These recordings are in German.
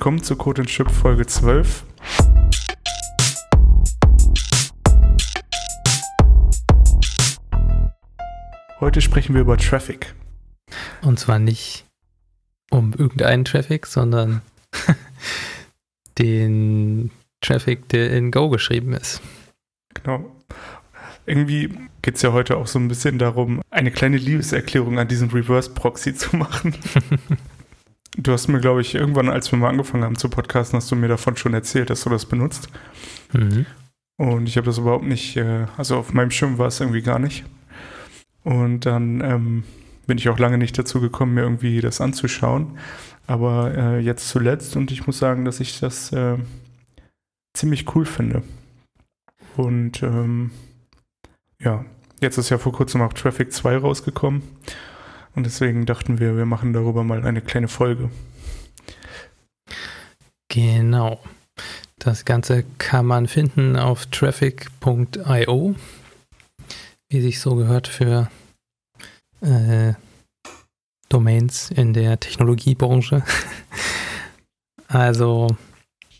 willkommen zu Code Chip Folge 12. Heute sprechen wir über Traffic. Und zwar nicht um irgendeinen Traffic, sondern den Traffic, der in Go geschrieben ist. Genau. Irgendwie geht es ja heute auch so ein bisschen darum, eine kleine Liebeserklärung an diesen Reverse Proxy zu machen. du hast mir, glaube ich, irgendwann, als wir mal angefangen haben zu podcasten, hast du mir davon schon erzählt, dass du das benutzt. Mhm. Und ich habe das überhaupt nicht, äh, also auf meinem Schirm war es irgendwie gar nicht. Und dann ähm, bin ich auch lange nicht dazu gekommen, mir irgendwie das anzuschauen. Aber äh, jetzt zuletzt und ich muss sagen, dass ich das äh, ziemlich cool finde. Und ähm, ja, jetzt ist ja vor kurzem auch Traffic 2 rausgekommen. Und deswegen dachten wir, wir machen darüber mal eine kleine Folge. Genau. Das Ganze kann man finden auf traffic.io, wie sich so gehört für äh, Domains in der Technologiebranche. also,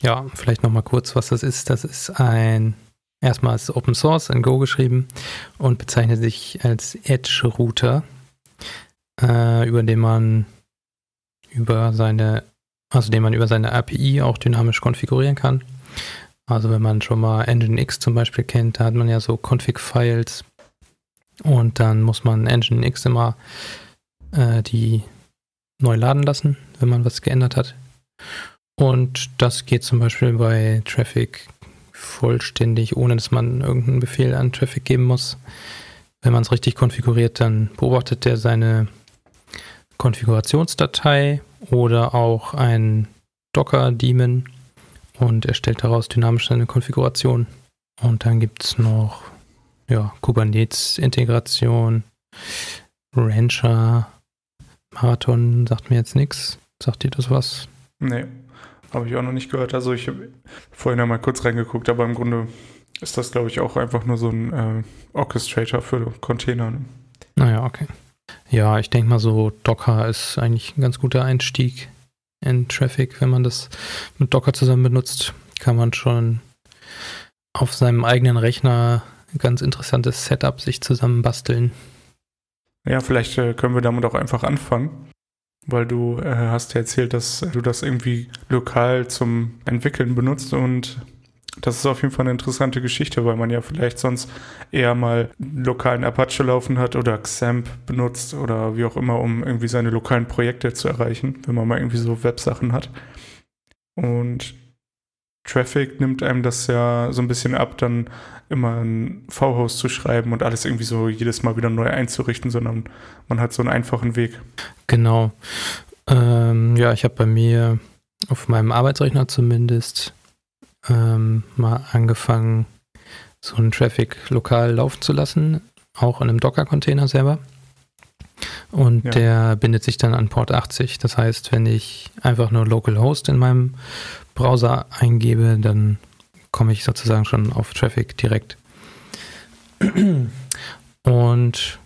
ja, vielleicht nochmal kurz, was das ist. Das ist ein Erstmal Open Source in Go geschrieben und bezeichnet sich als Edge Router, äh, über den man über seine, also den man über seine API auch dynamisch konfigurieren kann. Also wenn man schon mal Nginx zum Beispiel kennt, da hat man ja so Config-Files und dann muss man Nginx immer äh, die neu laden lassen, wenn man was geändert hat. Und das geht zum Beispiel bei Traffic vollständig, ohne dass man irgendeinen Befehl an Traffic geben muss. Wenn man es richtig konfiguriert, dann beobachtet er seine Konfigurationsdatei oder auch ein Docker-Daemon und erstellt daraus dynamisch seine Konfiguration. Und dann gibt es noch ja, Kubernetes-Integration, Rancher, Marathon sagt mir jetzt nichts. Sagt dir das was? Nee. Habe ich auch noch nicht gehört. Also ich habe vorhin einmal kurz reingeguckt, aber im Grunde ist das, glaube ich, auch einfach nur so ein äh, Orchestrator für Container. Ne? Naja, okay. Ja, ich denke mal so, Docker ist eigentlich ein ganz guter Einstieg in Traffic. Wenn man das mit Docker zusammen benutzt, kann man schon auf seinem eigenen Rechner ein ganz interessantes Setup sich zusammen basteln. Ja, vielleicht äh, können wir damit auch einfach anfangen. Weil du äh, hast ja erzählt, dass du das irgendwie lokal zum Entwickeln benutzt und das ist auf jeden Fall eine interessante Geschichte, weil man ja vielleicht sonst eher mal lokalen Apache laufen hat oder XAMPP benutzt oder wie auch immer, um irgendwie seine lokalen Projekte zu erreichen, wenn man mal irgendwie so Websachen hat. Und Traffic nimmt einem das ja so ein bisschen ab, dann immer ein V-Host zu schreiben und alles irgendwie so jedes Mal wieder neu einzurichten, sondern man hat so einen einfachen Weg. Genau. Ähm, ja, ich habe bei mir auf meinem Arbeitsrechner zumindest ähm, mal angefangen, so einen Traffic lokal laufen zu lassen, auch in einem Docker-Container selber. Und ja. der bindet sich dann an Port 80. Das heißt, wenn ich einfach nur Localhost in meinem Browser eingebe, dann komme ich sozusagen schon auf Traffic direkt. Und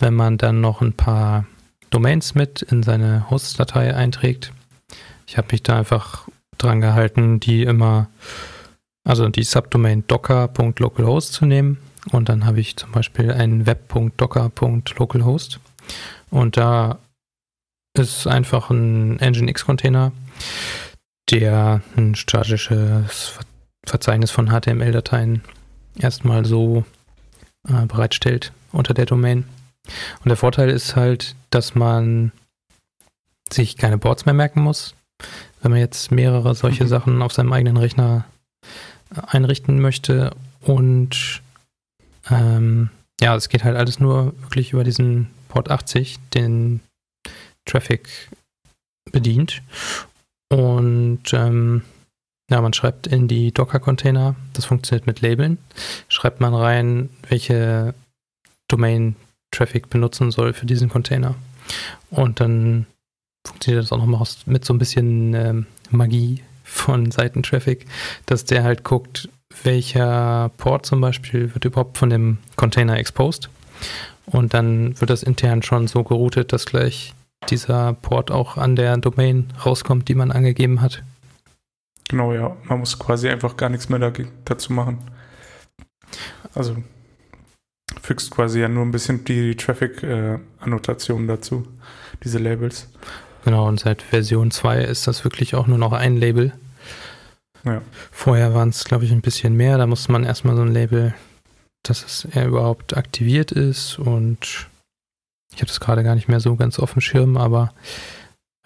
wenn man dann noch ein paar Domains mit in seine Host-Datei einträgt, ich habe mich da einfach dran gehalten, die immer, also die Subdomain docker.localhost zu nehmen. Und dann habe ich zum Beispiel einen web.docker.localhost. Und da ist einfach ein Nginx-Container, der ein statisches Verzeichnis von HTML-Dateien erstmal so äh, bereitstellt unter der Domain. Und der Vorteil ist halt, dass man sich keine Boards mehr merken muss. Wenn man jetzt mehrere solche mhm. Sachen auf seinem eigenen Rechner äh, einrichten möchte und ähm, ja, es geht halt alles nur wirklich über diesen Port 80, den Traffic bedient. Und ähm, ja, man schreibt in die Docker-Container, das funktioniert mit Labeln, schreibt man rein, welche Domain Traffic benutzen soll für diesen Container. Und dann funktioniert das auch nochmal mit so ein bisschen ähm, Magie von Seitentraffic, dass der halt guckt, welcher Port zum Beispiel wird überhaupt von dem Container exposed. Und dann wird das intern schon so geroutet, dass gleich dieser Port auch an der Domain rauskommt, die man angegeben hat. Genau, ja. Man muss quasi einfach gar nichts mehr da, dazu machen. Also fügst quasi ja nur ein bisschen die Traffic-Annotationen äh, dazu, diese Labels. Genau, und seit Version 2 ist das wirklich auch nur noch ein Label. Ja. Vorher waren es, glaube ich, ein bisschen mehr. Da musste man erstmal so ein Label, dass es er überhaupt aktiviert ist. Und ich habe das gerade gar nicht mehr so ganz auf dem Schirm, aber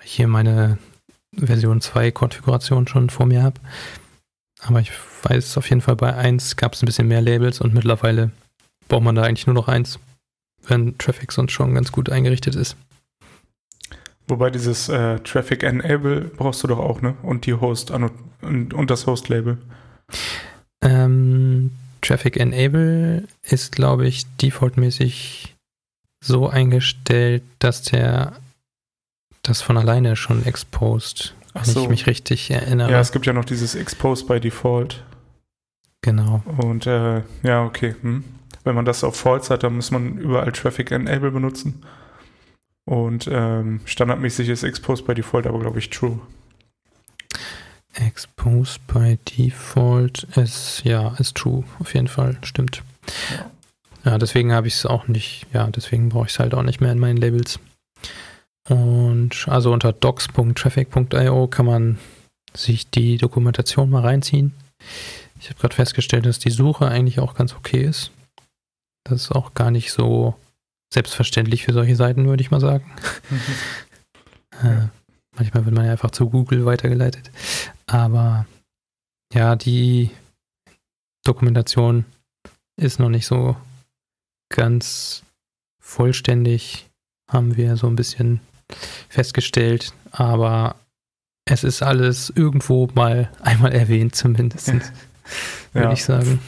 hier meine Version 2 Konfiguration schon vor mir habe. Aber ich weiß auf jeden Fall, bei 1 gab es ein bisschen mehr Labels und mittlerweile braucht man da eigentlich nur noch eins, wenn Traffic sonst schon ganz gut eingerichtet ist. Wobei dieses äh, Traffic Enable brauchst du doch auch, ne? Und die Host und, und das Host-Label. Ähm, Traffic Enable ist, glaube ich, defaultmäßig so eingestellt, dass der das von alleine schon exposed, wenn so. ich mich richtig erinnere. Ja, es gibt ja noch dieses Expose by Default. Genau. Und äh, ja, okay. Hm. Wenn man das auf False hat, dann muss man überall Traffic Enable benutzen. Und ähm, standardmäßig ist Expose by Default aber, glaube ich, True. Expose by Default ist, ja, ist True, auf jeden Fall, stimmt. Ja, ja deswegen habe ich es auch nicht, ja, deswegen brauche ich es halt auch nicht mehr in meinen Labels. Und also unter docs.traffic.io kann man sich die Dokumentation mal reinziehen. Ich habe gerade festgestellt, dass die Suche eigentlich auch ganz okay ist. Das ist auch gar nicht so selbstverständlich für solche Seiten, würde ich mal sagen. Mhm. äh, manchmal wird man ja einfach zu Google weitergeleitet. Aber ja, die Dokumentation ist noch nicht so ganz vollständig, haben wir so ein bisschen festgestellt, aber es ist alles irgendwo mal einmal erwähnt, zumindest, ja. würde ja. ich sagen.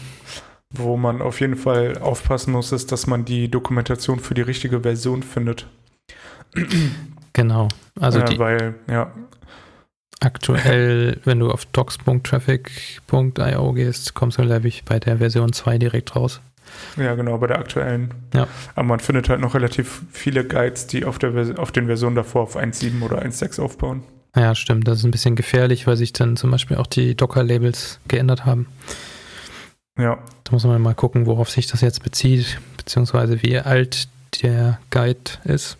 Wo man auf jeden Fall aufpassen muss, ist, dass man die Dokumentation für die richtige Version findet. Genau. Also ja, weil, ja. Aktuell, wenn du auf docs.traffic.io gehst, kommst du, glaube ich, bei der Version 2 direkt raus. Ja, genau, bei der aktuellen. Ja. Aber man findet halt noch relativ viele Guides, die auf, der, auf den Versionen davor auf 1.7 oder 1.6 aufbauen. Ja, stimmt. Das ist ein bisschen gefährlich, weil sich dann zum Beispiel auch die Docker-Labels geändert haben. Ja. Da muss man mal gucken, worauf sich das jetzt bezieht, beziehungsweise wie alt der Guide ist.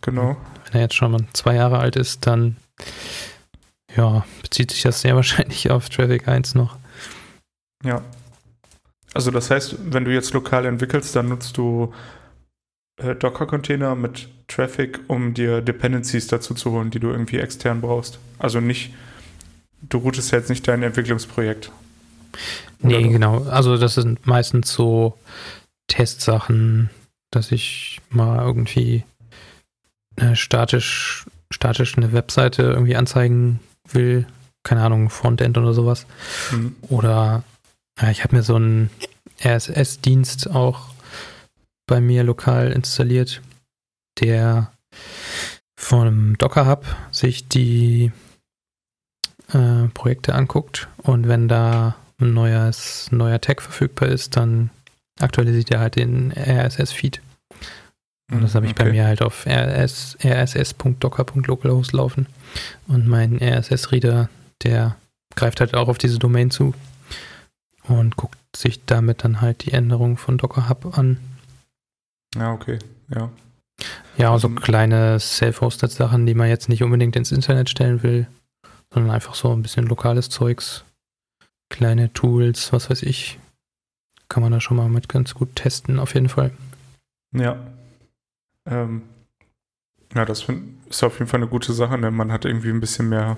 Genau. Wenn er jetzt schon mal zwei Jahre alt ist, dann ja, bezieht sich das sehr wahrscheinlich auf Traffic 1 noch. Ja, also das heißt, wenn du jetzt lokal entwickelst, dann nutzt du äh, Docker-Container mit Traffic, um dir Dependencies dazu zu holen, die du irgendwie extern brauchst. Also nicht, du routest jetzt nicht dein Entwicklungsprojekt. Nee, doch? genau. Also das sind meistens so Testsachen, dass ich mal irgendwie eine statisch, statisch eine Webseite irgendwie anzeigen will. Keine Ahnung, Frontend oder sowas. Mhm. Oder ja, ich habe mir so einen RSS-Dienst auch bei mir lokal installiert, der von einem Docker Hub sich die äh, Projekte anguckt und wenn da ein neues, neuer Tag verfügbar ist, dann aktualisiert er halt den RSS-Feed. Und das habe ich okay. bei mir halt auf RS, rss.docker.localhost laufen. Und mein RSS-Reader, der greift halt auch auf diese Domain zu und guckt sich damit dann halt die Änderungen von Docker Hub an. Ja, okay, ja. Ja, also so kleine self-hosted Sachen, die man jetzt nicht unbedingt ins Internet stellen will, sondern einfach so ein bisschen lokales Zeugs, kleine Tools, was weiß ich, kann man da schon mal mit ganz gut testen, auf jeden Fall. Ja. Ähm, ja, das ist auf jeden Fall eine gute Sache, denn man hat irgendwie ein bisschen mehr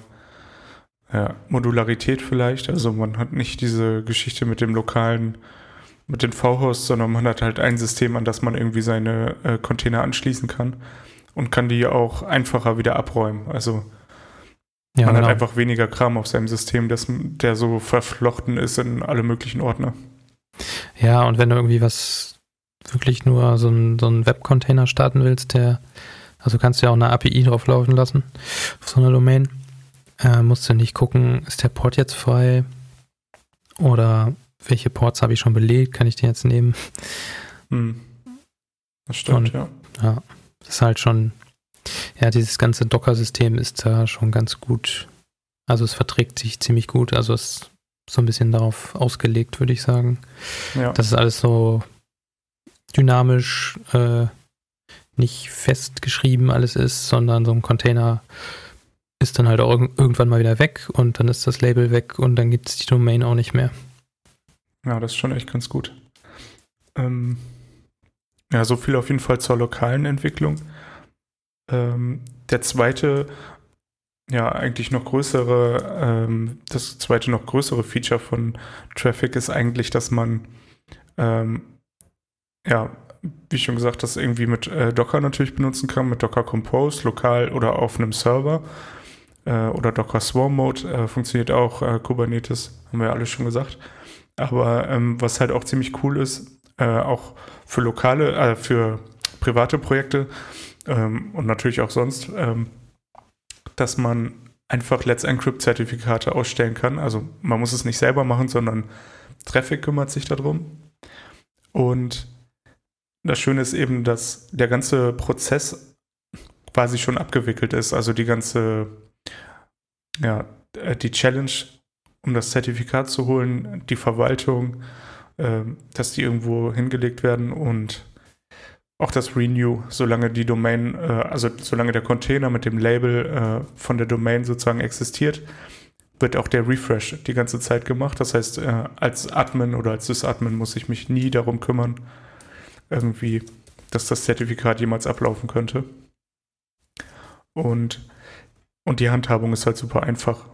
ja, Modularität vielleicht. Also man hat nicht diese Geschichte mit dem lokalen, mit den V-Hosts, sondern man hat halt ein System, an das man irgendwie seine äh, Container anschließen kann und kann die auch einfacher wieder abräumen. Also ja, man genau. hat einfach weniger Kram auf seinem System, das, der so verflochten ist in alle möglichen Ordner. Ja, und wenn du irgendwie was wirklich nur so einen so Web-Container starten willst, der, also kannst du ja auch eine API drauf laufen lassen auf so einer Domain. Äh, musst du nicht gucken, ist der Port jetzt frei oder welche Ports habe ich schon belegt, kann ich den jetzt nehmen? Hm. Das stimmt, Und, ja. Ja, das ist halt schon, ja, dieses ganze Docker-System ist da schon ganz gut Also es verträgt sich ziemlich gut. Also es ist so ein bisschen darauf ausgelegt, würde ich sagen. Ja. Das ist alles so dynamisch, äh, nicht festgeschrieben alles ist, sondern so ein Container ist dann halt auch irgendwann mal wieder weg und dann ist das Label weg und dann gibt es die Domain auch nicht mehr. Ja, das ist schon echt ganz gut. Ähm, ja, so viel auf jeden Fall zur lokalen Entwicklung. Ähm, der zweite, ja, eigentlich noch größere, ähm, das zweite noch größere Feature von Traffic ist eigentlich, dass man, ähm, ja, wie schon gesagt, das irgendwie mit äh, Docker natürlich benutzen kann, mit Docker Compose, lokal oder auf einem Server. Äh, oder Docker Swarm Mode äh, funktioniert auch, äh, Kubernetes, haben wir ja alle schon gesagt. Aber ähm, was halt auch ziemlich cool ist, äh, auch für lokale, für private Projekte ähm, und natürlich auch sonst, ähm, dass man einfach Let's Encrypt-Zertifikate ausstellen kann. Also man muss es nicht selber machen, sondern Traffic kümmert sich darum. Und das Schöne ist eben, dass der ganze Prozess quasi schon abgewickelt ist. Also die ganze, ja, äh, die Challenge, um das Zertifikat zu holen, die Verwaltung, äh, dass die irgendwo hingelegt werden und auch das Renew, solange die Domain, äh, also solange der Container mit dem Label äh, von der Domain sozusagen existiert, wird auch der Refresh die ganze Zeit gemacht. Das heißt, äh, als Admin oder als Sysadmin muss ich mich nie darum kümmern, irgendwie, dass das Zertifikat jemals ablaufen könnte. Und, und die Handhabung ist halt super einfach,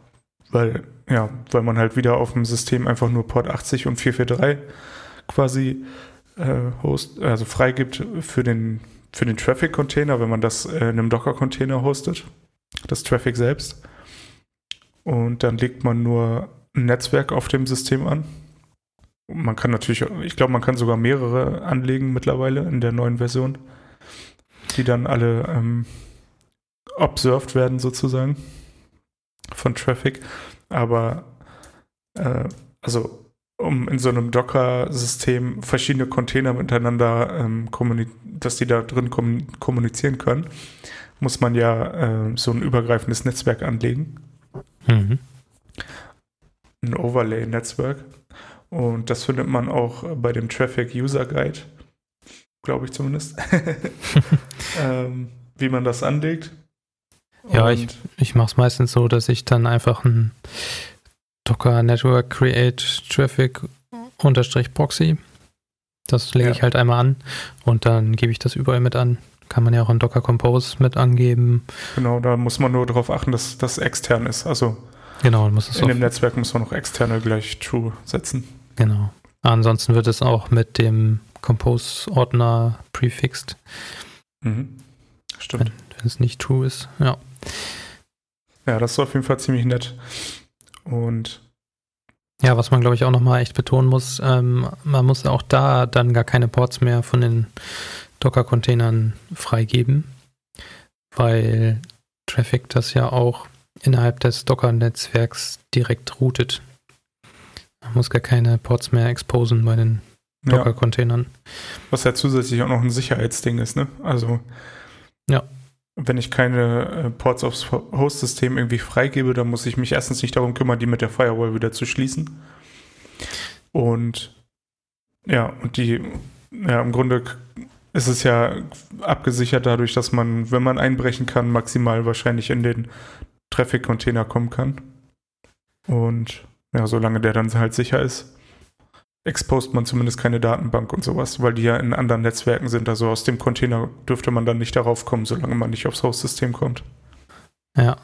weil, ja, weil man halt wieder auf dem System einfach nur Port 80 und 443 quasi host, also freigibt für den, für den Traffic-Container, wenn man das in einem Docker-Container hostet, das Traffic selbst. Und dann legt man nur ein Netzwerk auf dem System an man kann natürlich, ich glaube, man kann sogar mehrere anlegen mittlerweile in der neuen Version, die dann alle ähm, observed werden sozusagen von Traffic. Aber äh, also um in so einem Docker-System verschiedene Container miteinander, ähm, dass die da drin kommunizieren können, muss man ja äh, so ein übergreifendes Netzwerk anlegen. Mhm. Ein Overlay-Netzwerk. Und das findet man auch bei dem Traffic User Guide, glaube ich zumindest, ähm, wie man das anlegt. Ja, Und ich, ich mache es meistens so, dass ich dann einfach ein Docker Network Create Traffic unterstrich Proxy. Das lege ja. ich halt einmal an und dann gebe ich das überall mit an. Kann man ja auch in Docker Compose mit angeben. Genau, da muss man nur darauf achten, dass das extern ist. Also genau, muss es in dem Netzwerk muss man noch externe gleich True setzen. Genau. Ansonsten wird es auch mit dem Compose-Ordner prefixed. Mhm. Stimmt. Wenn, wenn es nicht true ist, ja. Ja, das ist auf jeden Fall ziemlich nett. Und ja, was man glaube ich auch nochmal echt betonen muss, ähm, man muss auch da dann gar keine Ports mehr von den Docker-Containern freigeben, weil Traffic das ja auch innerhalb des Docker-Netzwerks direkt routet. Man muss gar keine Ports mehr exposen bei den Docker-Containern. Was ja zusätzlich auch noch ein Sicherheitsding ist, ne? Also, ja. Wenn ich keine äh, Ports aufs Host-System irgendwie freigebe, dann muss ich mich erstens nicht darum kümmern, die mit der Firewall wieder zu schließen. Und ja, und die, ja, im Grunde ist es ja abgesichert dadurch, dass man, wenn man einbrechen kann, maximal wahrscheinlich in den Traffic-Container kommen kann. Und ja, solange der dann halt sicher ist, expost man zumindest keine Datenbank und sowas, weil die ja in anderen Netzwerken sind. Also aus dem Container dürfte man dann nicht darauf kommen, solange man nicht aufs Host-System kommt. Ja,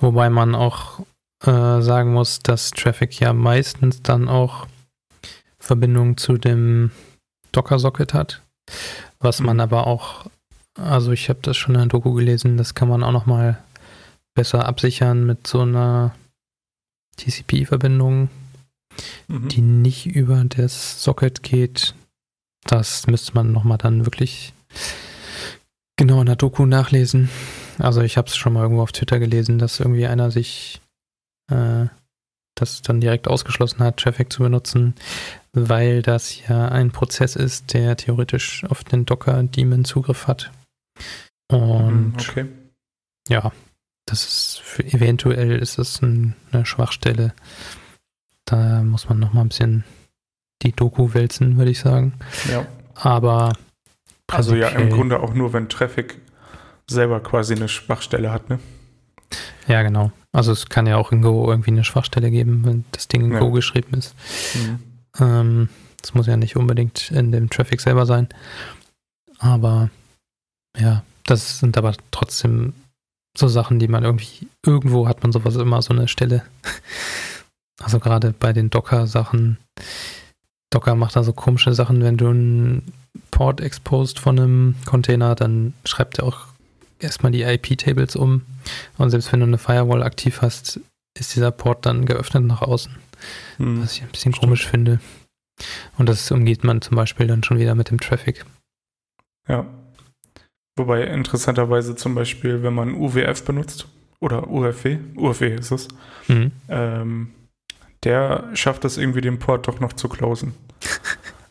wobei man auch äh, sagen muss, dass Traffic ja meistens dann auch Verbindung zu dem Docker-Socket hat, was man mhm. aber auch, also ich habe das schon in der Doku gelesen, das kann man auch nochmal besser absichern mit so einer TCP-Verbindung, mhm. die nicht über das Socket geht. Das müsste man nochmal dann wirklich genau in der Doku nachlesen. Also ich habe es schon mal irgendwo auf Twitter gelesen, dass irgendwie einer sich äh, das dann direkt ausgeschlossen hat, Traffic zu benutzen, weil das ja ein Prozess ist, der theoretisch auf den Docker-Daemon Zugriff hat. Und mhm, okay. ja, das ist für, eventuell ist das ein, eine Schwachstelle. Da muss man noch mal ein bisschen die Doku wälzen, würde ich sagen. Ja. Aber also ja, im Grunde auch nur, wenn Traffic selber quasi eine Schwachstelle hat, ne? Ja, genau. Also es kann ja auch in Go irgendwie eine Schwachstelle geben, wenn das Ding in ja. Go geschrieben ist. Mhm. Ähm, das muss ja nicht unbedingt in dem Traffic selber sein. Aber ja, das sind aber trotzdem so Sachen, die man irgendwie, irgendwo hat man sowas immer so eine Stelle. Also gerade bei den Docker-Sachen. Docker macht da so komische Sachen, wenn du einen Port exposed von einem Container, dann schreibt er auch erstmal die IP-Tables um. Und selbst wenn du eine Firewall aktiv hast, ist dieser Port dann geöffnet nach außen. Hm. Was ich ein bisschen Stimmt. komisch finde. Und das umgeht man zum Beispiel dann schon wieder mit dem Traffic. Ja. Wobei interessanterweise zum Beispiel, wenn man UWF benutzt oder UFW, UFW ist es, mhm. ähm, der schafft es irgendwie den Port doch noch zu closen.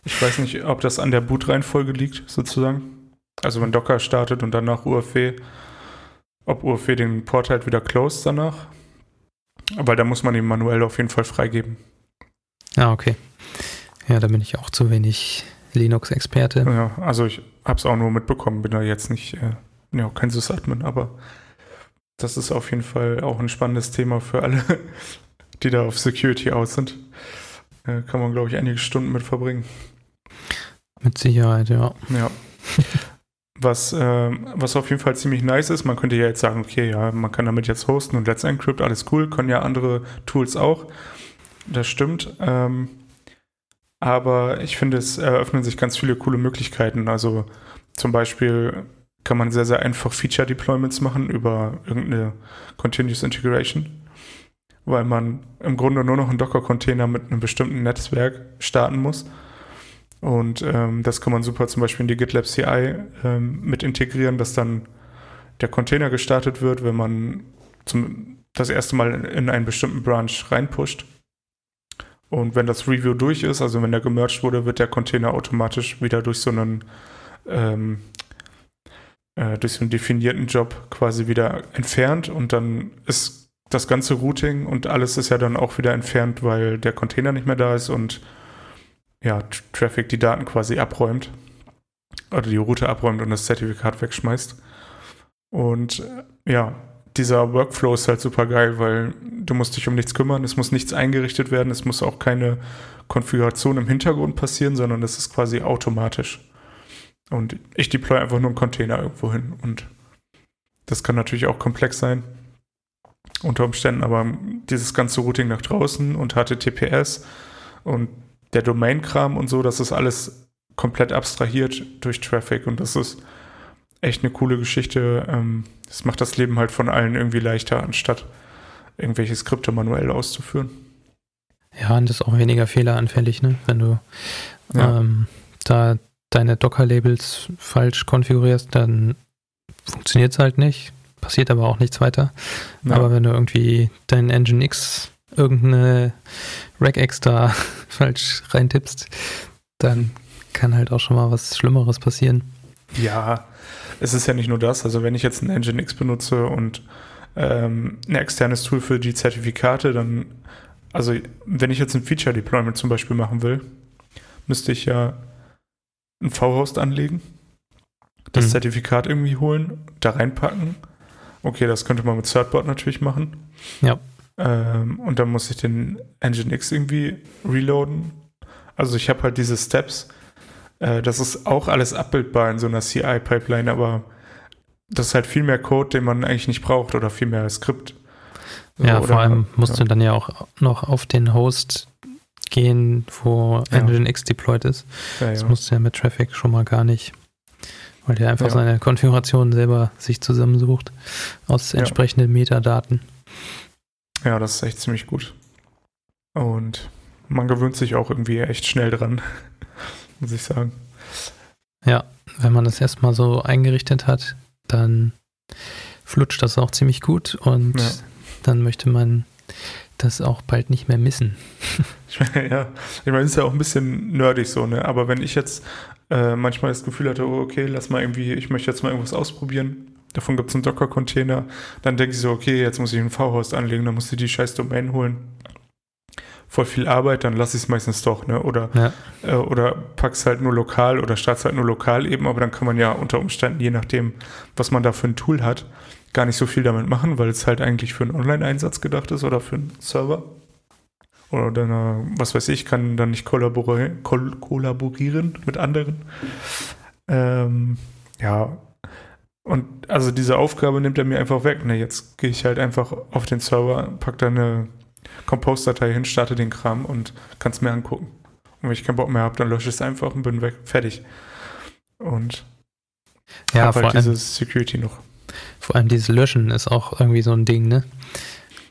Ich weiß nicht, ob das an der Boot-Reihenfolge liegt, sozusagen. Also wenn Docker startet und danach UFW, ob UFW den Port halt wieder closed danach. Weil da muss man ihn manuell auf jeden Fall freigeben. Ah, okay. Ja, da bin ich auch zu wenig Linux-Experte. Ja, also ich habe es auch nur mitbekommen, bin da jetzt nicht, äh, ja, kein Sysadmin, aber das ist auf jeden Fall auch ein spannendes Thema für alle, die da auf Security aus sind. Äh, kann man, glaube ich, einige Stunden mit verbringen. Mit Sicherheit, ja. Ja. Was, äh, was auf jeden Fall ziemlich nice ist, man könnte ja jetzt sagen, okay, ja, man kann damit jetzt hosten und Let's Encrypt, alles cool, können ja andere Tools auch. Das stimmt. Ähm, aber ich finde, es eröffnen sich ganz viele coole Möglichkeiten. Also zum Beispiel kann man sehr, sehr einfach Feature-Deployments machen über irgendeine Continuous Integration, weil man im Grunde nur noch einen Docker-Container mit einem bestimmten Netzwerk starten muss. Und ähm, das kann man super zum Beispiel in die GitLab CI ähm, mit integrieren, dass dann der Container gestartet wird, wenn man zum, das erste Mal in einen bestimmten Branch reinpusht. Und wenn das Review durch ist, also wenn der gemerged wurde, wird der Container automatisch wieder durch so einen ähm, äh, durch so einen definierten Job quasi wieder entfernt und dann ist das ganze Routing und alles ist ja dann auch wieder entfernt, weil der Container nicht mehr da ist und ja, Traffic die Daten quasi abräumt oder die Route abräumt und das Zertifikat wegschmeißt. Und äh, ja, dieser Workflow ist halt super geil, weil du musst dich um nichts kümmern, es muss nichts eingerichtet werden, es muss auch keine Konfiguration im Hintergrund passieren, sondern es ist quasi automatisch. Und ich deploy einfach nur einen Container irgendwo hin. Und das kann natürlich auch komplex sein, unter Umständen, aber dieses ganze Routing nach draußen und HTTPS und der Domain-Kram und so, das ist alles komplett abstrahiert durch Traffic und das ist echt eine coole Geschichte. Ähm, das macht das Leben halt von allen irgendwie leichter, anstatt irgendwelche Skripte manuell auszuführen. Ja, und das ist auch weniger fehleranfällig, ne? Wenn du ja. ähm, da deine Docker-Labels falsch konfigurierst, dann funktioniert es halt nicht. Passiert aber auch nichts weiter. Ja. Aber wenn du irgendwie dein Nginx irgendeine Regex da falsch reintippst, dann kann halt auch schon mal was Schlimmeres passieren. Ja, es ist ja nicht nur das. Also wenn ich jetzt ein Nginx benutze und ähm, ein externes Tool für die Zertifikate, dann, also wenn ich jetzt ein Feature-Deployment zum Beispiel machen will, müsste ich ja ein V-Host anlegen, das mhm. Zertifikat irgendwie holen, da reinpacken. Okay, das könnte man mit Certbot natürlich machen. Ja. Ähm, und dann muss ich den Nginx irgendwie reloaden. Also ich habe halt diese Steps, äh, das ist auch alles abbildbar in so einer CI-Pipeline, aber das ist halt viel mehr Code, den man eigentlich nicht braucht oder viel mehr Skript. So, ja, vor allem musst ja. du dann ja auch noch auf den Host gehen, wo ja. Nginx deployed ist. Ja, das musst du ja mit Traffic schon mal gar nicht, weil der einfach seine Konfiguration selber sich zusammensucht aus entsprechenden Metadaten. Ja, das ist echt ziemlich gut. Und man gewöhnt sich auch irgendwie echt schnell dran muss ich sagen. Ja, wenn man das erstmal so eingerichtet hat, dann flutscht das auch ziemlich gut und ja. dann möchte man das auch bald nicht mehr missen. ja, ich meine, es ist ja auch ein bisschen nerdig so, ne? Aber wenn ich jetzt äh, manchmal das Gefühl hatte, oh, okay, lass mal irgendwie, ich möchte jetzt mal irgendwas ausprobieren, Davon gibt es einen Docker-Container. Dann denke ich so, okay, jetzt muss ich einen V-Host anlegen, dann musst du die scheiß Domain holen. Voll viel Arbeit, dann lasse ich es meistens doch, ne? Oder, Ja. äh, oder pack's halt nur lokal oder start's halt nur lokal eben, aber dann kann man ja unter Umständen, je nachdem, was man da für ein Tool hat, gar nicht so viel damit machen, weil es halt eigentlich für einen Online-Einsatz gedacht ist oder für einen Server. Oder dann, äh, was weiß ich, kann dann nicht kollaborieren, kol kollaborieren mit anderen. Ähm, ja, und also diese Aufgabe nimmt er mir einfach weg. Ne? Jetzt gehe ich halt einfach auf den Server, pack da eine Compose-Datei hin, starte den Kram und kann es mir angucken. Und wenn ich keinen Bock mehr habe, dann lösche ich es einfach und bin weg. Fertig. Und Ja, hab vor halt dieses Security noch. Vor allem dieses Löschen ist auch irgendwie so ein Ding, ne?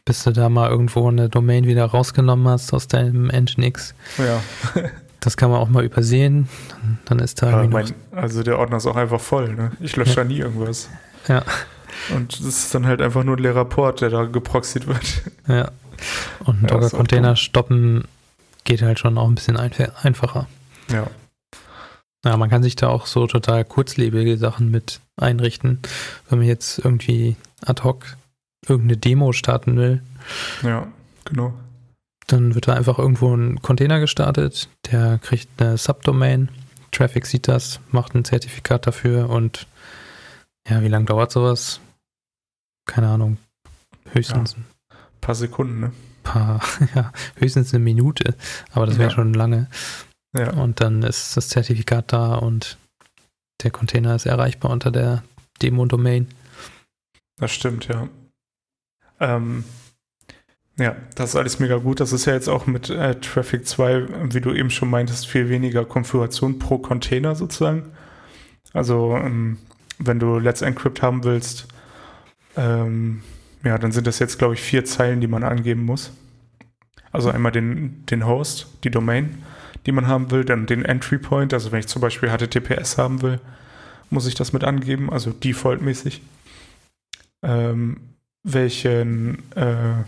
Bis du da mal irgendwo eine Domain wieder rausgenommen hast aus deinem Nginx. Ja, Das kann man auch mal übersehen. Dann ist da noch, mein, also der Ordner ist auch einfach voll. Ne? Ich lösche Ja. da nie irgendwas. Ja. Und das ist dann halt einfach nur ein leerer Port, der da geproxied wird. Ja. Und einen Ja, Docker-Container stoppen geht halt schon auch ein bisschen einf- einfacher. Ja, Ja, man kann sich da auch so total kurzlebige Sachen mit einrichten. Wenn man jetzt irgendwie ad hoc irgendeine Demo starten will, ja, genau. dann wird da einfach irgendwo ein Container gestartet, der kriegt eine Subdomain, Traffic sieht das, macht ein Zertifikat dafür und ja, wie lange dauert sowas? Keine Ahnung. Höchstens ein paar Sekunden, ne? paar, ja, höchstens eine Minute, aber das wäre Ja. schon lange. Ja, Und dann ist das Zertifikat da und der Container ist erreichbar unter der Demo-Domain. das stimmt, ja. Ähm, ja, das ist alles mega gut. Das ist ja jetzt auch mit äh, Traffic 2, wie du eben schon meintest, viel weniger Konfiguration pro Container sozusagen. Also, ähm, wenn du Let's Encrypt haben willst, ähm, ja, dann sind das jetzt, glaube ich, vier Zeilen, die man angeben muss. Also einmal den, den Host, die Domain, die man haben will, dann den Entry Point, also wenn ich zum Beispiel HTTPS haben will, muss ich das mit angeben, also defaultmäßig. Ähm, welchen äh,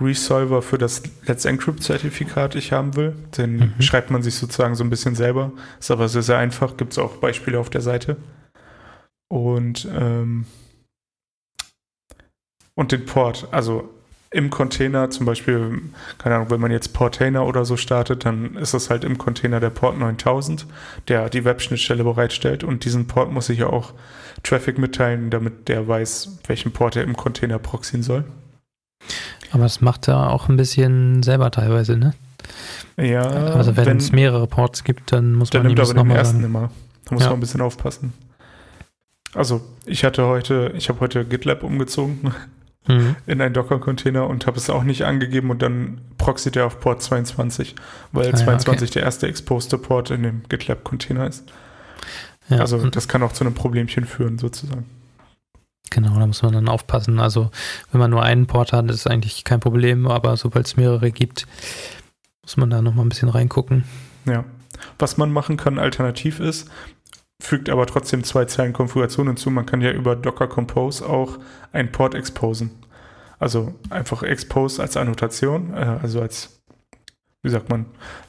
Resolver für das Let's Encrypt Zertifikat ich haben will. Den Mhm. schreibt man sich sozusagen so ein bisschen selber. Ist aber sehr, sehr einfach. Gibt es auch Beispiele auf der Seite. Und, ähm, und den Port. Also im Container zum Beispiel, keine Ahnung, wenn man jetzt Portainer oder so startet, dann ist das halt im Container der Port 9000, der die Webschnittstelle bereitstellt. Und diesen Port muss ich ja auch Traffic mitteilen, damit der weiß, welchen Port er im Container proxyen soll. Aber das macht er auch ein bisschen selber teilweise, ne? Ja, also wenn, es mehrere Ports gibt, dann muss Der man nimmt aber den ersten immer. Da muss Ja. man ein bisschen aufpassen. Also, ich hatte heute, ich habe heute GitLab umgezogen Mhm. in einen Docker-Container und habe es auch nicht angegeben und dann proxied er auf Port 22, weil Ah ja, 22 der erste exposed Port in dem GitLab-Container ist. Ja, also, das kann auch zu einem Problemchen führen, sozusagen. genau, da muss man dann aufpassen. Also wenn man nur einen Port hat, ist es eigentlich kein Problem, aber sobald es mehrere gibt, muss man da nochmal ein bisschen reingucken. Ja. Was man machen kann alternativ ist, fügt aber trotzdem zwei Zeilen Konfiguration hinzu. Man kann ja über Docker Compose auch einen Port exposen. Also einfach expose als Annotation, äh, also als, wie sagt man,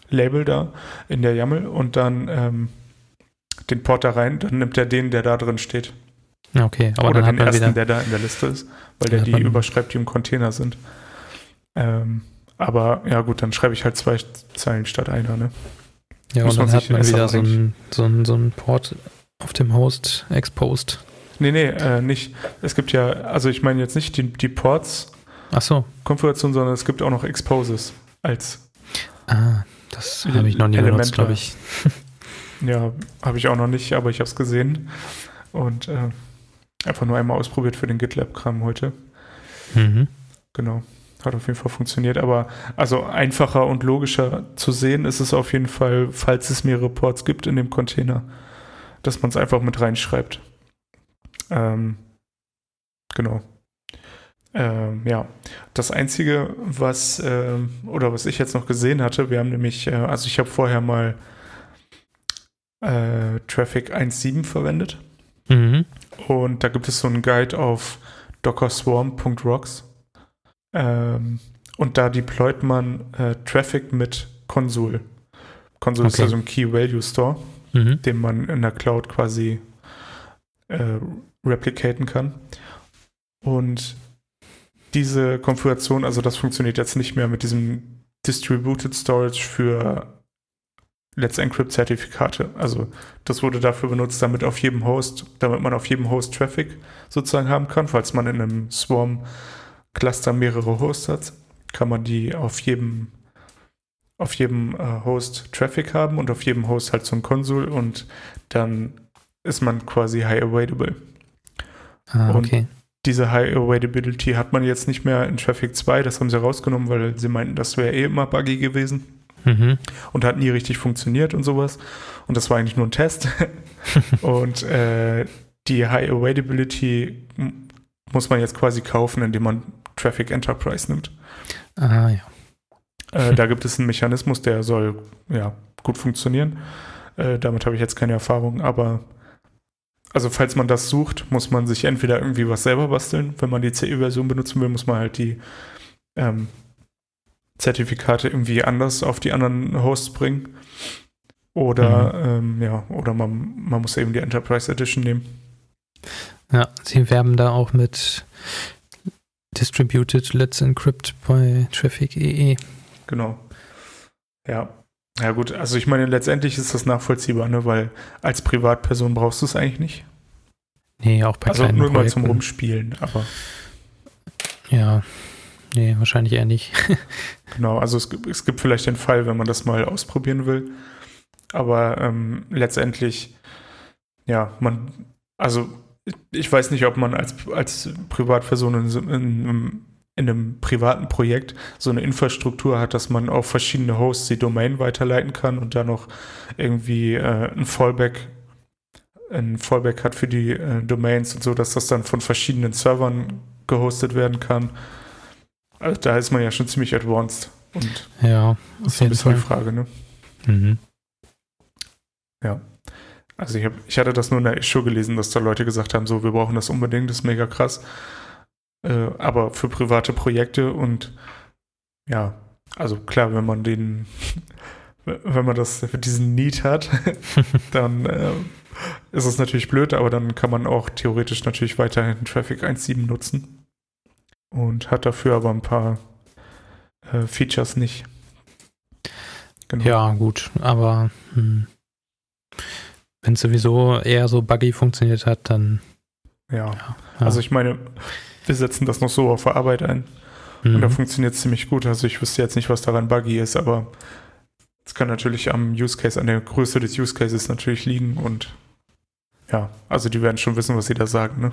Label da in der YAML und dann ähm, den Port da rein, dann nimmt er den, der da drin steht. Okay, aber Oder dann den hat man ersten, wieder. der da in der Liste ist, weil der die überschreibt, die im Container sind. Ähm, aber ja gut, dann schreibe ich halt zwei Zeilen statt einer, ne? Ja, muss und dann man hat man wieder so einen so ein, so ein Port auf dem Host exposed. Nee, nee, äh, nicht. Es gibt ja, also ich meine jetzt nicht die, die Ports Ach so. Konfiguration, sondern es gibt auch noch Exposes als, Ah, das habe ich noch nie Elemente. benutzt, glaube ich. ja, habe ich auch noch nicht, aber ich habe es gesehen und äh, einfach nur einmal ausprobiert für den GitLab-Kram heute. Mhm. Genau. Hat auf jeden Fall funktioniert, aber also einfacher und logischer zu sehen ist es auf jeden Fall, falls es mehrere Ports gibt in dem Container, dass man es einfach mit reinschreibt. Ähm, genau. Ähm, ja, das Einzige, was ähm, oder was ich jetzt noch gesehen hatte, wir haben nämlich, äh, also ich habe vorher mal äh, Traffic 1.7 verwendet Mhm. und da gibt es so einen Guide auf dockerswarm.rocks. Ähm, und da deployt man äh, Traffic mit Consul. Consul ist Okay. also ein Key Value Store, Mhm. den man in der Cloud quasi äh, replicaten kann. Und diese Konfiguration, also das funktioniert jetzt nicht mehr mit diesem Distributed Storage für Let's Encrypt Zertifikate. Also das wurde dafür benutzt, damit auf jedem Host, damit man auf jedem Host Traffic sozusagen haben kann. Falls man in einem Swarm Cluster mehrere Hosts hat, kann man die auf jedem auf jedem äh, Host Traffic haben und auf jedem Host halt so ein Konsul und dann ist man quasi high available. Ah, okay. Und diese High Availability hat man jetzt nicht mehr in Traffic 2, das haben sie rausgenommen, weil sie meinten, das wäre eh immer buggy gewesen mhm. und hat nie richtig funktioniert und sowas. Und das war eigentlich nur ein Test. und äh, die High Availability muss man jetzt quasi kaufen, indem man Traffic Enterprise nimmt. Ah, ja. Äh, da gibt es einen Mechanismus, der soll ja gut funktionieren. Äh, damit habe ich jetzt keine Erfahrung, aber also falls man das sucht, muss man sich entweder irgendwie was selber basteln. Wenn man die CE-Version benutzen will, muss man halt die ähm, Zertifikate irgendwie anders auf die anderen Hosts bringen. Oder mhm. ähm, ja, oder man, man muss eben die Enterprise Edition nehmen. Ja, sie werben da auch mit Distributed Let's Encrypt bei Traffic EE. Genau. Ja. Ja gut, also ich meine, letztendlich ist das nachvollziehbar, ne? weil als Privatperson brauchst du es eigentlich nicht. Nee, auch bei also kleinen nur mal zum Rumspielen, aber. Ja, nee, wahrscheinlich eher nicht. genau, also es, es gibt vielleicht den Fall, wenn man das mal ausprobieren will. Aber ähm, letztendlich, ja, man, also ich weiß nicht, ob man als, als Privatperson in, in, in einem privaten Projekt so eine Infrastruktur hat, dass man auf verschiedene Hosts die Domain weiterleiten kann und da noch irgendwie äh, ein Fallback ein Fallback hat für die äh, Domains und so, dass das dann von verschiedenen Servern gehostet werden kann. Also da ist man ja schon ziemlich advanced. Und ja, das ist ein bisschen die Frage, ne? Mhm. Ja. Also ich, hab, ich hatte das nur in der Issue gelesen, dass da Leute gesagt haben, so, wir brauchen das unbedingt, das ist mega krass. Äh, aber für private Projekte und ja, also klar, wenn man den, wenn man das für diesen Need hat, dann äh, ist es natürlich blöd, aber dann kann man auch theoretisch natürlich weiterhin Traffic 1.7 nutzen und hat dafür aber ein paar äh, Features nicht. Genau. Ja, gut, aber hm, wenn es sowieso eher so buggy funktioniert hat, dann. Ja. ja. Also ich meine, wir setzen das noch so auf der Arbeit ein. Mhm. Und da mhm. funktioniert es ziemlich gut. Also ich wüsste jetzt nicht, was daran buggy ist, aber es kann natürlich am Use Case, an der Größe des Use Cases natürlich liegen und ja, also die werden schon wissen, was sie da sagen, ne?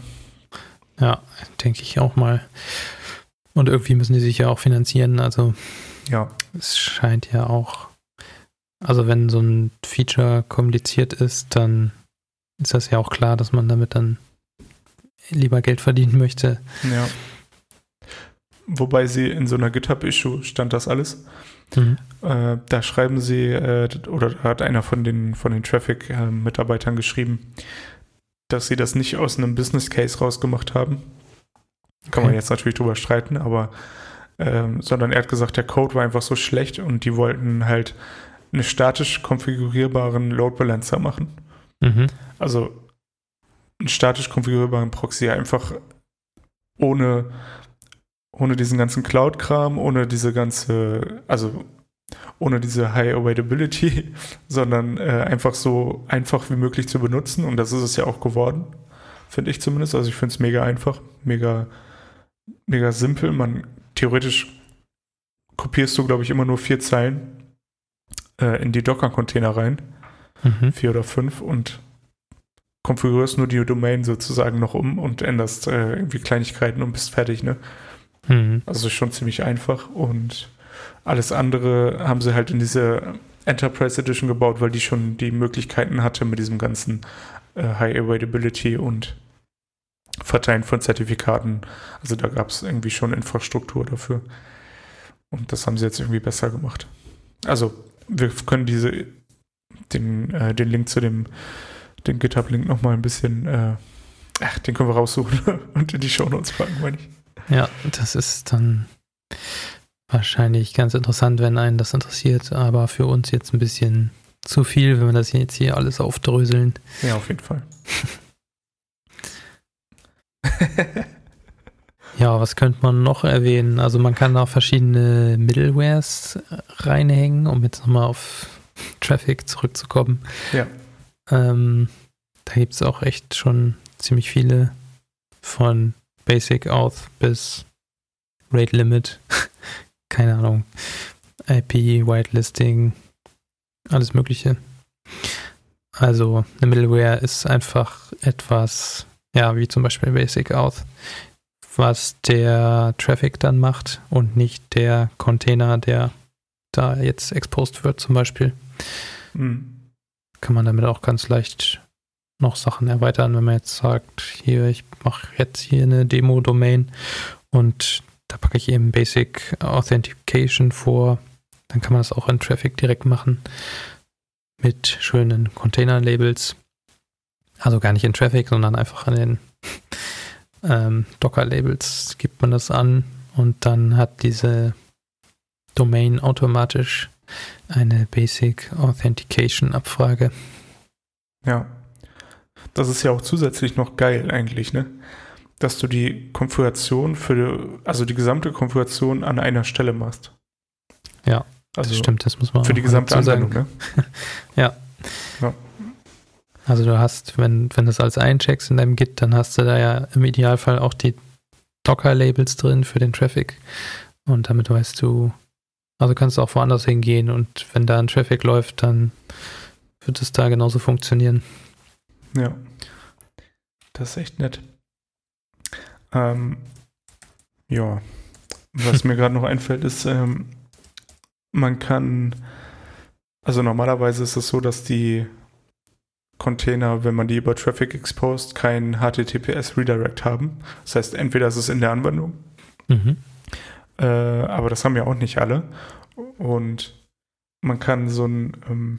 Ja, denke ich auch mal. Und irgendwie müssen die sich ja auch finanzieren. Also ja. es scheint ja auch, also wenn so ein Feature kompliziert ist, dann ist das ja auch klar, dass man damit dann lieber Geld verdienen möchte. Ja. Wobei sie in so einer GitHub-Issue stand das alles. Mhm. Äh, da schreiben sie, äh, oder hat einer von den, von den Traffic-Mitarbeitern geschrieben, dass sie das nicht aus einem Business Case rausgemacht haben. Kann okay. man jetzt natürlich drüber streiten, aber ähm, sondern er hat gesagt, der Code war einfach so schlecht und die wollten halt einen statisch konfigurierbaren Load Balancer machen. Mhm. Also einen statisch konfigurierbaren Proxy einfach ohne, ohne diesen ganzen Cloud-Kram, ohne diese ganze, also ohne diese High Availability, sondern äh, einfach so einfach wie möglich zu benutzen. Und das ist es ja auch geworden, finde ich zumindest. Also ich finde es mega einfach, mega, mega simpel. Man theoretisch kopierst du, glaube ich, immer nur vier Zeilen äh, in die Docker-Container rein. Mhm. Vier oder fünf und konfigurierst nur die Domain sozusagen noch um und änderst äh, irgendwie Kleinigkeiten und bist fertig, ne? Mhm. Also schon ziemlich einfach und alles andere haben sie halt in diese Enterprise Edition gebaut, weil die schon die Möglichkeiten hatte mit diesem ganzen äh, High Availability und Verteilen von Zertifikaten. Also da gab es irgendwie schon Infrastruktur dafür. Und das haben sie jetzt irgendwie besser gemacht. Also wir können diese den, äh, den Link zu dem den GitHub-Link nochmal ein bisschen, äh, ach, den können wir raussuchen und in die Show Notes packen, meine ich. Ja, das ist dann wahrscheinlich ganz interessant, wenn einen das interessiert, aber für uns jetzt ein bisschen zu viel, wenn wir das jetzt hier alles aufdröseln. Ja, auf jeden Fall. ja, was könnte man noch erwähnen? Also man kann auch verschiedene Middlewares reinhängen, um jetzt nochmal auf Traffic zurückzukommen. Ja. Ähm, da gibt es auch echt schon ziemlich viele von Basic Auth bis Rate Limit, keine Ahnung, IP, Whitelisting, alles Mögliche. Also eine Middleware ist einfach etwas, ja, wie zum Beispiel Basic Auth, was der Traffic dann macht und nicht der Container, der da jetzt exposed wird zum Beispiel. Mhm. Kann man damit auch ganz leicht noch Sachen erweitern, wenn man jetzt sagt, hier, ich mache jetzt hier eine Demo-Domain und da packe ich eben Basic Authentication vor, dann kann man das auch in Traffic direkt machen mit schönen Container-Labels. Also gar nicht in Traffic, sondern einfach an den ähm, Docker-Labels gibt man das an und dann hat diese Domain automatisch eine Basic Authentication Abfrage. Ja. Das ist ja auch zusätzlich noch geil eigentlich, ne? Dass du die Konfiguration für, also die gesamte Konfiguration an einer Stelle machst. Ja. Also das stimmt, das muss man für die gesamte Anwendung, ne? ja. ja. Also du hast, wenn, wenn du das als eincheckst in deinem Git, dann hast du da ja im Idealfall auch die Docker-Labels drin für den Traffic. Und damit weißt du, also kannst du auch woanders hingehen und wenn da ein Traffic läuft, dann wird es da genauso funktionieren. Ja. Das ist echt nett. Ähm, ja. Was mir gerade noch einfällt, ist, ähm, man kann, also normalerweise ist es so, dass die Container, wenn man die über Traffic exposed, kein HTTPS Redirect haben. Das heißt, entweder ist es in der Anwendung, mhm. Äh, aber das haben ja auch nicht alle. Und man kann so ein, ähm,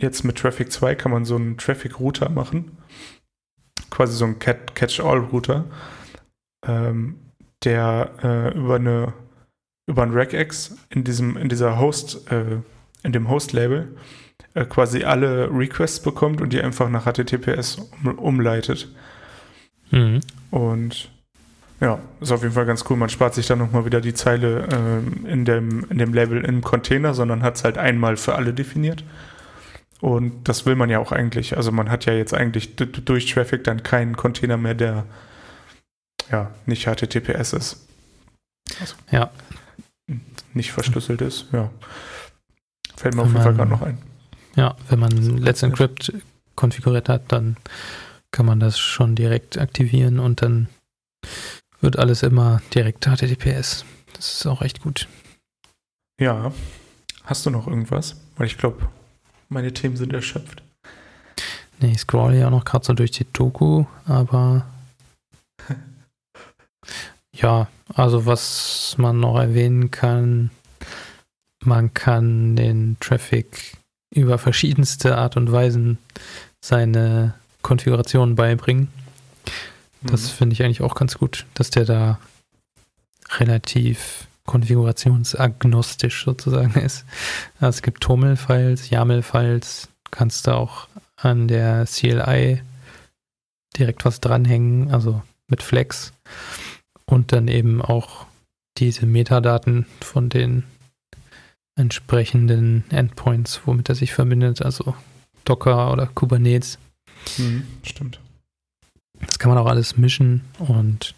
jetzt mit Traffic 2 kann man so einen Traffic Router machen. Quasi so ein Catch-all-Router, ähm, der äh, über eine über ein Regex in diesem, in dieser Host, äh, in dem Host-Label äh, quasi alle Requests bekommt und die einfach nach HTTPS um, umleitet. Mhm. Und ja, ist auf jeden Fall ganz cool. Man spart sich dann nochmal wieder die Zeile äh, in, dem, in dem Label im Container, sondern hat es halt einmal für alle definiert. Und das will man ja auch eigentlich. Also man hat ja jetzt eigentlich durch Traffic dann keinen Container mehr, der ja nicht HTTPS ist. Also. Ja, nicht verschlüsselt ist. Ja. Fällt mir wenn auf jeden Fall gerade noch ein. Ja, wenn man Let's Encrypt konfiguriert hat, dann kann man das schon direkt aktivieren und dann wird alles immer direkt HTTPS. Das ist auch echt gut. Ja. Hast du noch irgendwas? Weil ich glaube, meine Themen sind erschöpft. Nee, ich scroll ja noch gerade so durch die Doku, aber ja, also was man noch erwähnen kann, man kann den Traffic über verschiedenste Art und Weisen seine Konfiguration beibringen. Das mhm. finde ich eigentlich auch ganz gut, dass der da relativ konfigurationsagnostisch sozusagen ist. Also es gibt Toml-Files, YAML-Files, kannst du auch an der CLI direkt was dranhängen, also mit Flex und dann eben auch diese Metadaten von den entsprechenden Endpoints, womit er sich verbindet, also Docker oder Kubernetes. Mhm, stimmt. Das kann man auch alles mischen und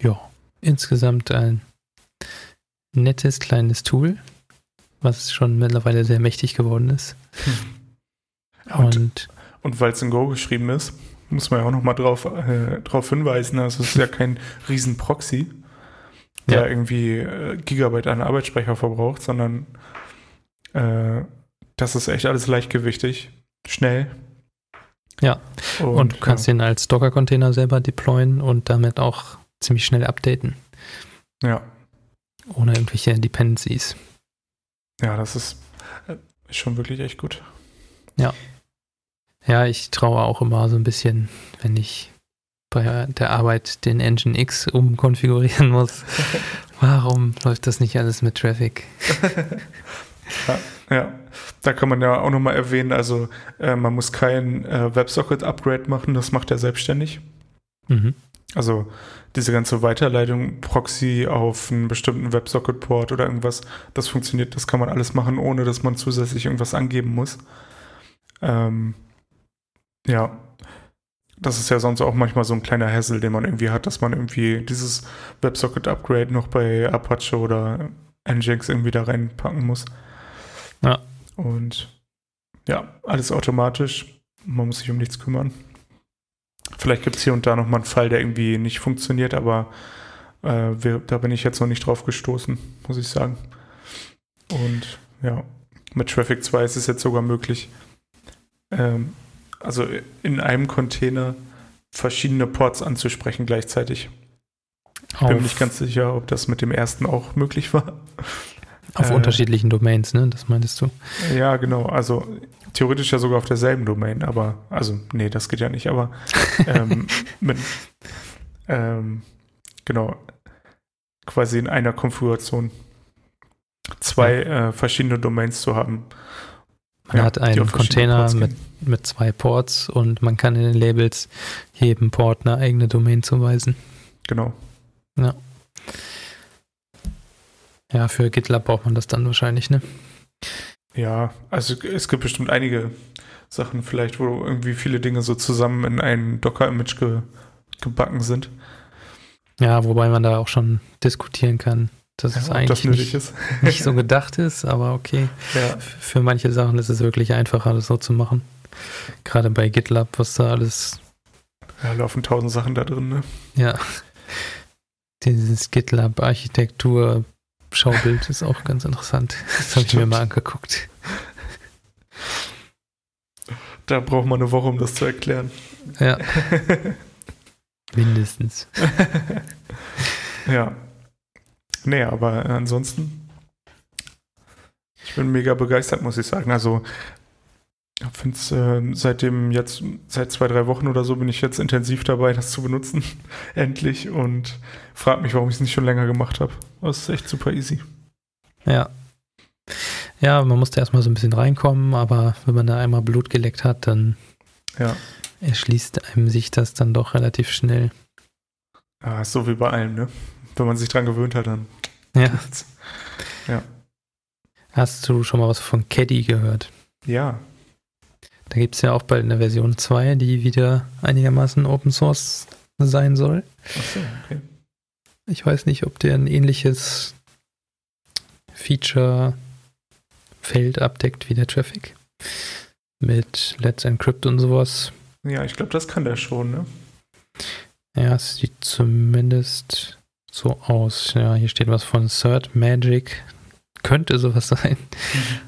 ja, insgesamt ein nettes kleines Tool, was schon mittlerweile sehr mächtig geworden ist. Mhm. Und, und, und weil es in Go geschrieben ist, muss man ja auch nochmal drauf, äh, drauf hinweisen. Also es ist ja kein riesen Proxy, der ja. irgendwie äh, Gigabyte an Arbeitsspeicher verbraucht, sondern äh, das ist echt alles leichtgewichtig, schnell. Ja, und, und du kannst ja. den als Docker-Container selber deployen und damit auch ziemlich schnell updaten. Ja. Ohne irgendwelche Dependencies. Ja, das ist, ist äh, schon wirklich echt gut. Ja. Ja, ich traue auch immer so ein bisschen, wenn ich bei der Arbeit den Engine X umkonfigurieren muss. Warum läuft das nicht alles mit Traffic? ja, ja, da kann man ja auch nochmal erwähnen, also äh, man muss kein äh, WebSocket-Upgrade machen, das macht er selbstständig. Mhm. Also diese ganze Weiterleitung, Proxy auf einen bestimmten WebSocket-Port oder irgendwas, das funktioniert, das kann man alles machen, ohne dass man zusätzlich irgendwas angeben muss. Ähm, ja, das ist ja sonst auch manchmal so ein kleiner Hassel, den man irgendwie hat, dass man irgendwie dieses WebSocket-Upgrade noch bei Apache oder Nginx irgendwie da reinpacken muss. Ja. Und ja, alles automatisch. Man muss sich um nichts kümmern. Vielleicht gibt es hier und da nochmal einen Fall, der irgendwie nicht funktioniert, aber äh, wir, da bin ich jetzt noch nicht drauf gestoßen, muss ich sagen. Und ja, mit Traffic 2 ist es jetzt sogar möglich, ähm, also in einem Container verschiedene Ports anzusprechen gleichzeitig. Ich bin mir nicht ganz sicher, ob das mit dem ersten auch möglich war. Auf äh, unterschiedlichen Domains, ne? Das meintest du? Ja, genau. Also theoretisch ja sogar auf derselben Domain, aber, also, nee, das geht ja nicht, aber ähm, mit, ähm, genau, quasi in einer Konfiguration zwei äh, verschiedene Domains zu haben. Man ja, hat einen Container mit, mit zwei Ports und man kann in den Labels jedem Port eine eigene Domain zuweisen. Genau. Ja. Ja, für GitLab braucht man das dann wahrscheinlich, ne? Ja, also es gibt bestimmt einige Sachen vielleicht, wo irgendwie viele Dinge so zusammen in ein Docker-Image ge gebacken sind. Ja, wobei man da auch schon diskutieren kann, dass ja, es eigentlich das nicht, ist. nicht so gedacht ist, aber okay. Ja. Für manche Sachen ist es wirklich einfacher, das so zu machen. Gerade bei GitLab, was da alles. Ja, laufen tausend Sachen da drin, ne? Ja. Dieses GitLab-Architektur Schaubild ist auch ganz interessant. Das habe ich mir mal angeguckt. Da braucht man eine Woche, um das zu erklären. Ja. Mindestens. ja. Nee, aber ansonsten, ich bin mega begeistert, muss ich sagen. Also, ich finde es äh, seitdem jetzt, seit zwei, drei Wochen oder so, bin ich jetzt intensiv dabei, das zu benutzen. Endlich. Und frage mich, warum ich es nicht schon länger gemacht habe. Das ist echt super easy. Ja. Ja, man musste erstmal so ein bisschen reinkommen, aber wenn man da einmal Blut geleckt hat, dann ja. erschließt einem sich das dann doch relativ schnell. Ist so wie bei allem, ne? Wenn man sich dran gewöhnt hat, dann. Ja. ja. Hast du schon mal was von Caddy gehört? Ja. Da gibt es ja auch bald eine Version 2, die wieder einigermaßen Open Source sein soll. Ach so, okay. Ich weiß nicht, ob der ein ähnliches Feature-Feld abdeckt wie der Traffic. Mit Let's Encrypt und sowas. Ja, ich glaube, das kann der schon, ne? Ja, es sieht zumindest so aus. Ja, hier steht was von Third Magic. Könnte sowas sein. Mhm.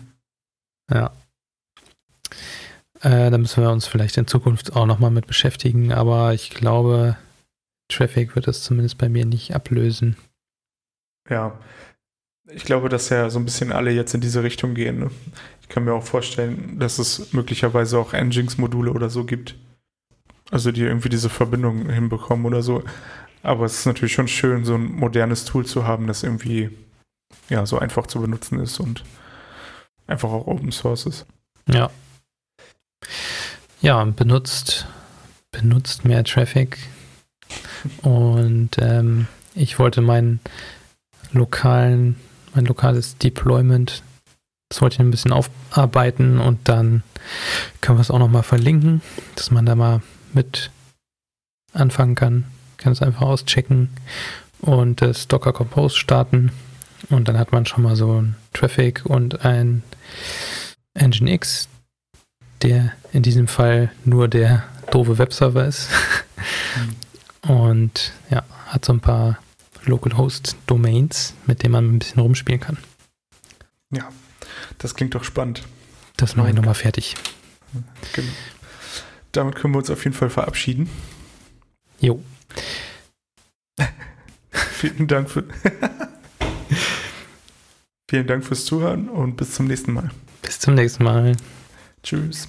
Ja. Äh, da müssen wir uns vielleicht in Zukunft auch nochmal mit beschäftigen, aber ich glaube, Traffic wird das zumindest bei mir nicht ablösen. Ja, ich glaube, dass ja so ein bisschen alle jetzt in diese Richtung gehen. Ne? Ich kann mir auch vorstellen, dass es möglicherweise auch Nginx-Module oder so gibt. Also die irgendwie diese Verbindung hinbekommen oder so. Aber es ist natürlich schon schön, so ein modernes Tool zu haben, das irgendwie ja so einfach zu benutzen ist und einfach auch Open Source ist. Ja. Ja, benutzt, benutzt mehr Traffic. Und ähm, ich wollte meinen lokalen, mein lokales Deployment, das wollte ich ein bisschen aufarbeiten und dann können wir es auch nochmal verlinken, dass man da mal mit anfangen kann. Kann es einfach auschecken und das Docker Compose starten. Und dann hat man schon mal so ein Traffic und ein Nginx, der in diesem Fall nur der doofe Webserver ist. Und ja, hat so ein paar Localhost Domains, mit denen man ein bisschen rumspielen kann. Ja, das klingt doch spannend. Das mache ich nochmal fertig. Genau. Damit können wir uns auf jeden Fall verabschieden. Jo. Vielen Dank für. Vielen Dank fürs Zuhören und bis zum nächsten Mal. Bis zum nächsten Mal. Tschüss.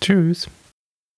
Tschüss.